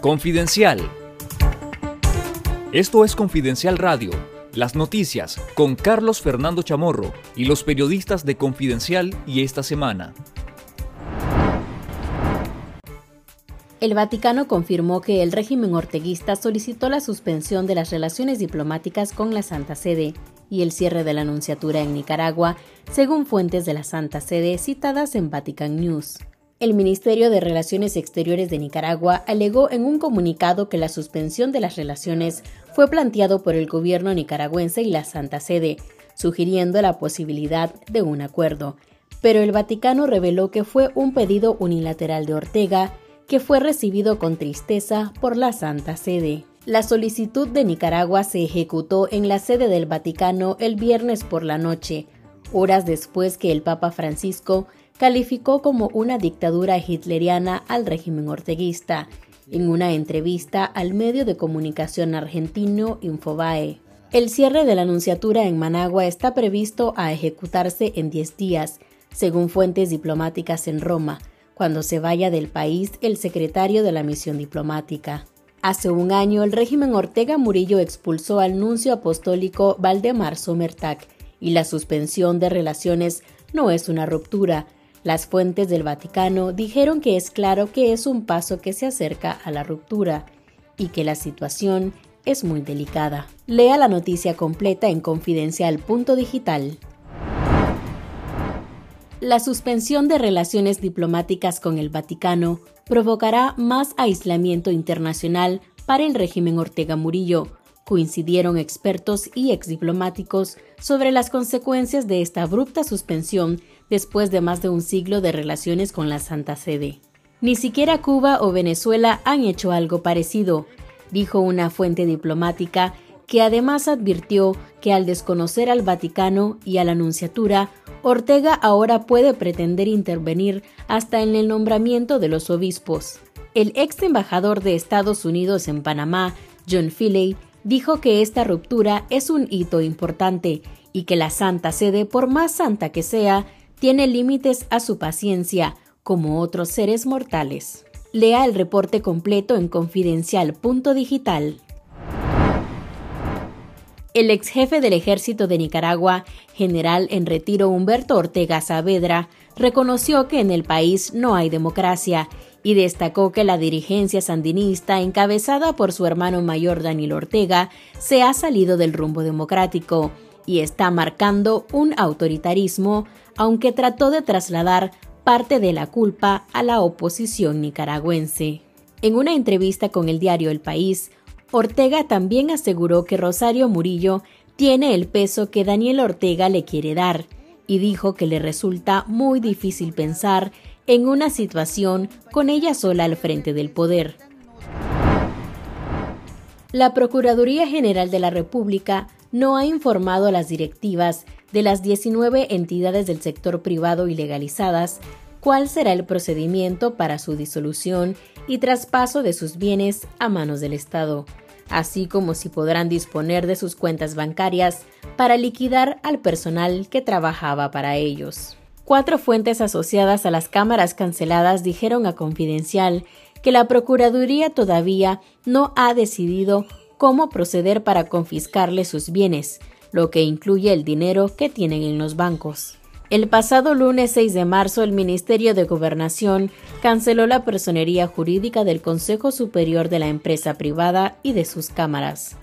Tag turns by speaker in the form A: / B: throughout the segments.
A: Confidencial. Esto es Confidencial Radio, las noticias con Carlos Fernando Chamorro y los periodistas de Confidencial y esta semana.
B: El Vaticano confirmó que el régimen orteguista solicitó la suspensión de las relaciones diplomáticas con la Santa Sede y el cierre de la Anunciatura en Nicaragua, según fuentes de la Santa Sede citadas en Vatican News. El Ministerio de Relaciones Exteriores de Nicaragua alegó en un comunicado que la suspensión de las relaciones fue planteado por el gobierno nicaragüense y la Santa Sede, sugiriendo la posibilidad de un acuerdo. Pero el Vaticano reveló que fue un pedido unilateral de Ortega que fue recibido con tristeza por la Santa Sede. La solicitud de Nicaragua se ejecutó en la sede del Vaticano el viernes por la noche, horas después que el Papa Francisco calificó como una dictadura hitleriana al régimen orteguista, en una entrevista al medio de comunicación argentino Infobae. El cierre de la Anunciatura en Managua está previsto a ejecutarse en 10 días, según fuentes diplomáticas en Roma, cuando se vaya del país el secretario de la misión diplomática. Hace un año, el régimen Ortega Murillo expulsó al nuncio apostólico Valdemar Somertag y la suspensión de relaciones no es una ruptura. Las fuentes del Vaticano dijeron que es claro que es un paso que se acerca a la ruptura y que la situación es muy delicada. Lea la noticia completa en confidencial.digital. La suspensión de relaciones diplomáticas con el Vaticano provocará más aislamiento internacional para el régimen Ortega Murillo, coincidieron expertos y exdiplomáticos sobre las consecuencias de esta abrupta suspensión después de más de un siglo de relaciones con la Santa Sede. Ni siquiera Cuba o Venezuela han hecho algo parecido, dijo una fuente diplomática que además advirtió que al desconocer al Vaticano y a la Nunciatura, Ortega ahora puede pretender intervenir hasta en el nombramiento de los obispos. El ex embajador de Estados Unidos en Panamá, John Philey, dijo que esta ruptura es un hito importante y que la Santa Sede, por más santa que sea, tiene límites a su paciencia, como otros seres mortales. Lea el reporte completo en confidencial.digital. El ex jefe del ejército de Nicaragua, general en retiro Humberto Ortega Saavedra, reconoció que en el país no hay democracia y destacó que la dirigencia sandinista, encabezada por su hermano mayor Daniel Ortega, se ha salido del rumbo democrático y está marcando un autoritarismo, aunque trató de trasladar parte de la culpa a la oposición nicaragüense. En una entrevista con el diario El País, Ortega también aseguró que Rosario Murillo tiene el peso que Daniel Ortega le quiere dar y dijo que le resulta muy difícil pensar en una situación con ella sola al frente del poder. La Procuraduría General de la República no ha informado a las directivas de las 19 entidades del sector privado ilegalizadas cuál será el procedimiento para su disolución y traspaso de sus bienes a manos del Estado, así como si podrán disponer de sus cuentas bancarias para liquidar al personal que trabajaba para ellos. Cuatro fuentes asociadas a las cámaras canceladas dijeron a Confidencial que la Procuraduría todavía no ha decidido cómo proceder para confiscarle sus bienes, lo que incluye el dinero que tienen en los bancos. El pasado lunes 6 de marzo, el Ministerio de Gobernación canceló la personería jurídica del Consejo Superior de la empresa privada y de sus cámaras.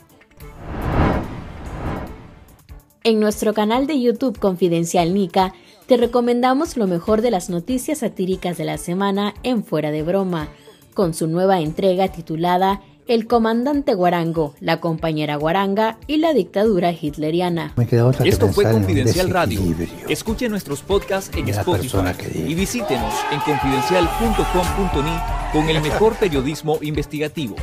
B: En nuestro canal de YouTube Confidencial Nica, te recomendamos lo mejor de las noticias satíricas de la semana en Fuera de Broma, con su nueva entrega titulada el comandante Guarango, la compañera Guaranga y la dictadura hitleriana.
A: Esto fue Confidencial Radio. Escuche nuestros podcasts en Spotify y visítenos en confidencial.com.ni con el mejor periodismo investigativo.